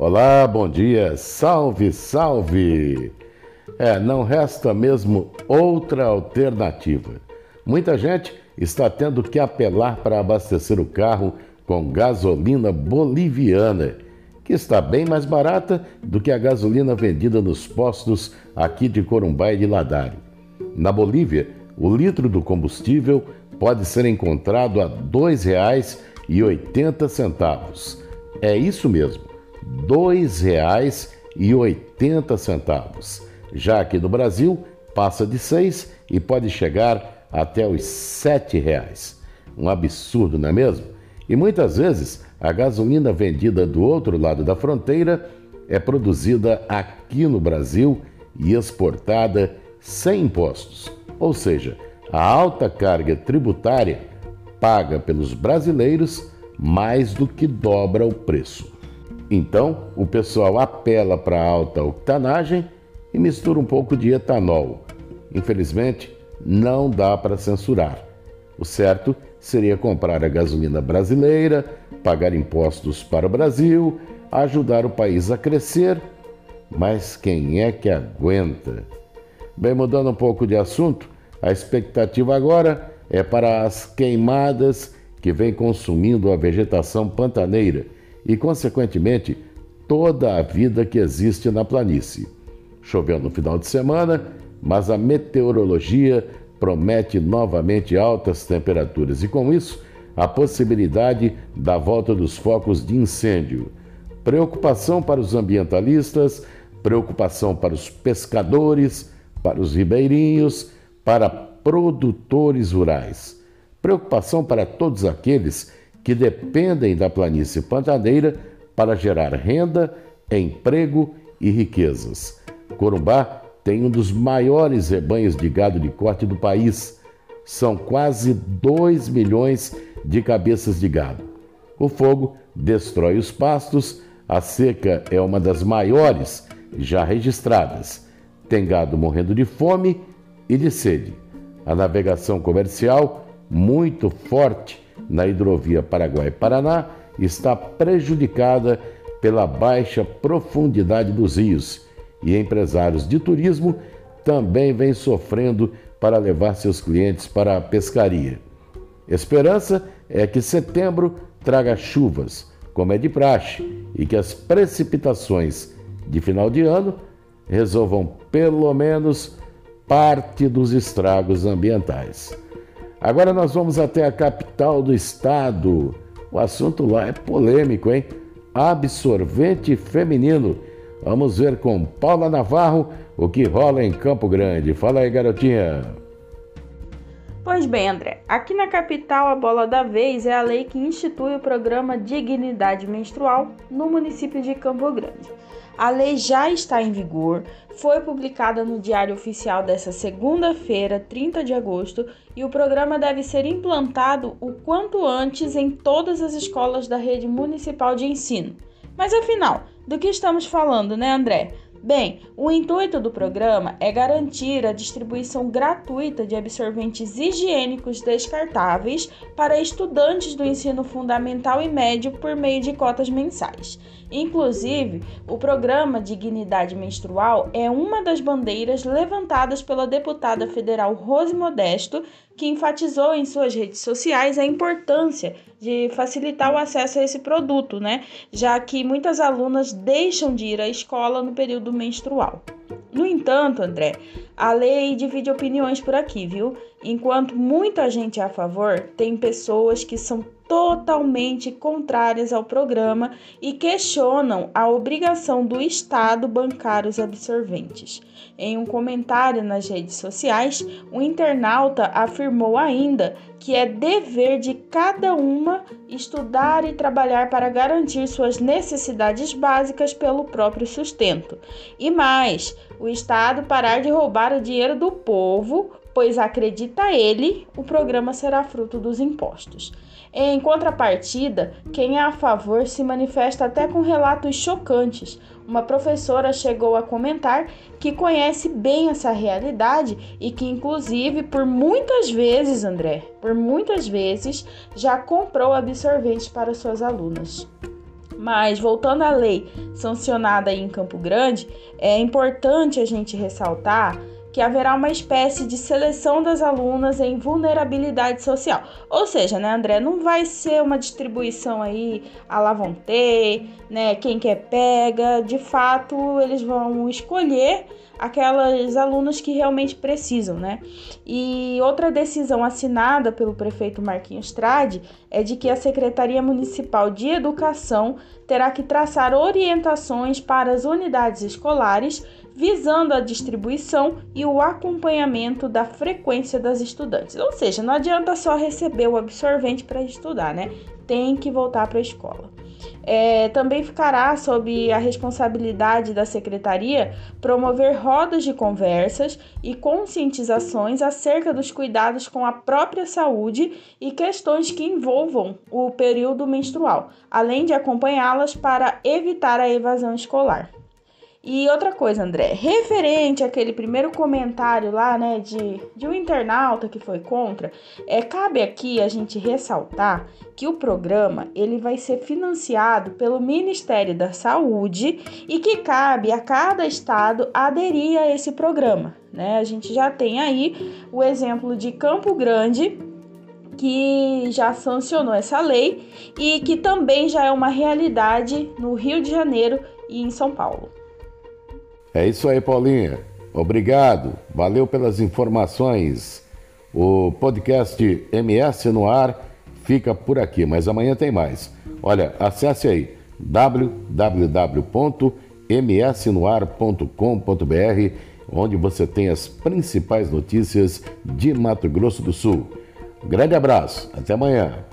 Olá, bom dia, salve, salve! É, não resta mesmo outra alternativa. Muita gente está tendo que apelar para abastecer o carro com gasolina boliviana, que está bem mais barata do que a gasolina vendida nos postos aqui de Corumbá e de Ladário. Na Bolívia, o litro do combustível pode ser encontrado a R$ 2,80. É isso mesmo, R$ 2,80. Já aqui no Brasil, passa de seis e pode chegar até os sete reais. Um absurdo, não é mesmo? E muitas vezes a gasolina vendida do outro lado da fronteira é produzida aqui no Brasil e exportada sem impostos. Ou seja, a alta carga tributária paga pelos brasileiros mais do que dobra o preço. Então, o pessoal apela para a alta octanagem e mistura um pouco de etanol. Infelizmente, não dá para censurar. O certo seria comprar a gasolina brasileira, pagar impostos para o Brasil, ajudar o país a crescer. Mas quem é que aguenta? Bem, mudando um pouco de assunto, a expectativa agora é para as queimadas que vem consumindo a vegetação pantaneira e, consequentemente, toda a vida que existe na planície. Choveu no final de semana, mas a meteorologia promete novamente altas temperaturas e, com isso, a possibilidade da volta dos focos de incêndio. Preocupação para os ambientalistas, preocupação para os pescadores, para os ribeirinhos, para produtores rurais. Preocupação para todos aqueles que dependem da planície pantaneira para gerar renda, emprego e riquezas. Corumbá tem um dos maiores rebanhos de gado de corte do país. São quase 2 milhões de cabeças de gado. O fogo destrói os pastos, a seca é uma das maiores já registradas. Tem gado morrendo de fome e de sede. A navegação comercial, muito forte na hidrovia Paraguai-Paraná, está prejudicada pela baixa profundidade dos rios e empresários de turismo também vêm sofrendo para levar seus clientes para a pescaria. Esperança é que setembro traga chuvas, como é de praxe, e que as precipitações de final de ano resolvam pelo menos parte dos estragos ambientais. Agora nós vamos até a capital do estado. O assunto lá é polêmico, hein? Absorvente feminino Vamos ver com Paula Navarro o que rola em Campo Grande. Fala aí, garotinha. Pois bem, André, aqui na capital a bola da vez é a lei que institui o programa Dignidade Menstrual no município de Campo Grande. A lei já está em vigor, foi publicada no Diário Oficial dessa segunda-feira, 30 de agosto, e o programa deve ser implantado o quanto antes em todas as escolas da rede municipal de ensino. Mas afinal, do que estamos falando, né, André? Bem, o intuito do programa é garantir a distribuição gratuita de absorventes higiênicos descartáveis para estudantes do ensino fundamental e médio por meio de cotas mensais. Inclusive, o programa Dignidade Menstrual é uma das bandeiras levantadas pela deputada federal Rose Modesto, que enfatizou em suas redes sociais a importância de facilitar o acesso a esse produto, né? Já que muitas alunas deixam de ir à escola no período menstrual. No entanto, André, a lei divide opiniões por aqui, viu? Enquanto muita gente é a favor, tem pessoas que são totalmente contrárias ao programa e questionam a obrigação do Estado bancar os absorventes. Em um comentário nas redes sociais, o internauta afirmou ainda que é dever de cada uma estudar e trabalhar para garantir suas necessidades básicas pelo próprio sustento. E mais, o Estado parar de roubar o dinheiro do povo, pois acredita ele, o programa será fruto dos impostos. Em contrapartida, quem é a favor se manifesta até com relatos chocantes. Uma professora chegou a comentar que conhece bem essa realidade e que, inclusive, por muitas vezes, André, por muitas vezes, já comprou absorventes para suas alunas. Mas voltando à lei sancionada em Campo Grande, é importante a gente ressaltar que haverá uma espécie de seleção das alunas em vulnerabilidade social. Ou seja, né, André, não vai ser uma distribuição aí a ter, né, quem quer pega. De fato, eles vão escolher aquelas alunas que realmente precisam, né? E outra decisão assinada pelo prefeito Marquinhos Trade é de que a Secretaria Municipal de Educação terá que traçar orientações para as unidades escolares visando a distribuição e o acompanhamento da frequência das estudantes. Ou seja, não adianta só receber o absorvente para estudar, né? Tem que voltar para a escola. É, também ficará sob a responsabilidade da secretaria promover rodas de conversas e conscientizações acerca dos cuidados com a própria saúde e questões que envolvam o período menstrual, além de acompanhá-las para evitar a evasão escolar. E outra coisa, André, referente àquele primeiro comentário lá, né, de, de um internauta que foi contra, é, cabe aqui a gente ressaltar que o programa ele vai ser financiado pelo Ministério da Saúde e que cabe a cada estado aderir a esse programa, né? A gente já tem aí o exemplo de Campo Grande, que já sancionou essa lei e que também já é uma realidade no Rio de Janeiro e em São Paulo. É isso aí, Paulinha. Obrigado. Valeu pelas informações. O podcast MS no ar fica por aqui, mas amanhã tem mais. Olha, acesse aí www.msnoar.com.br, onde você tem as principais notícias de Mato Grosso do Sul. Grande abraço, até amanhã.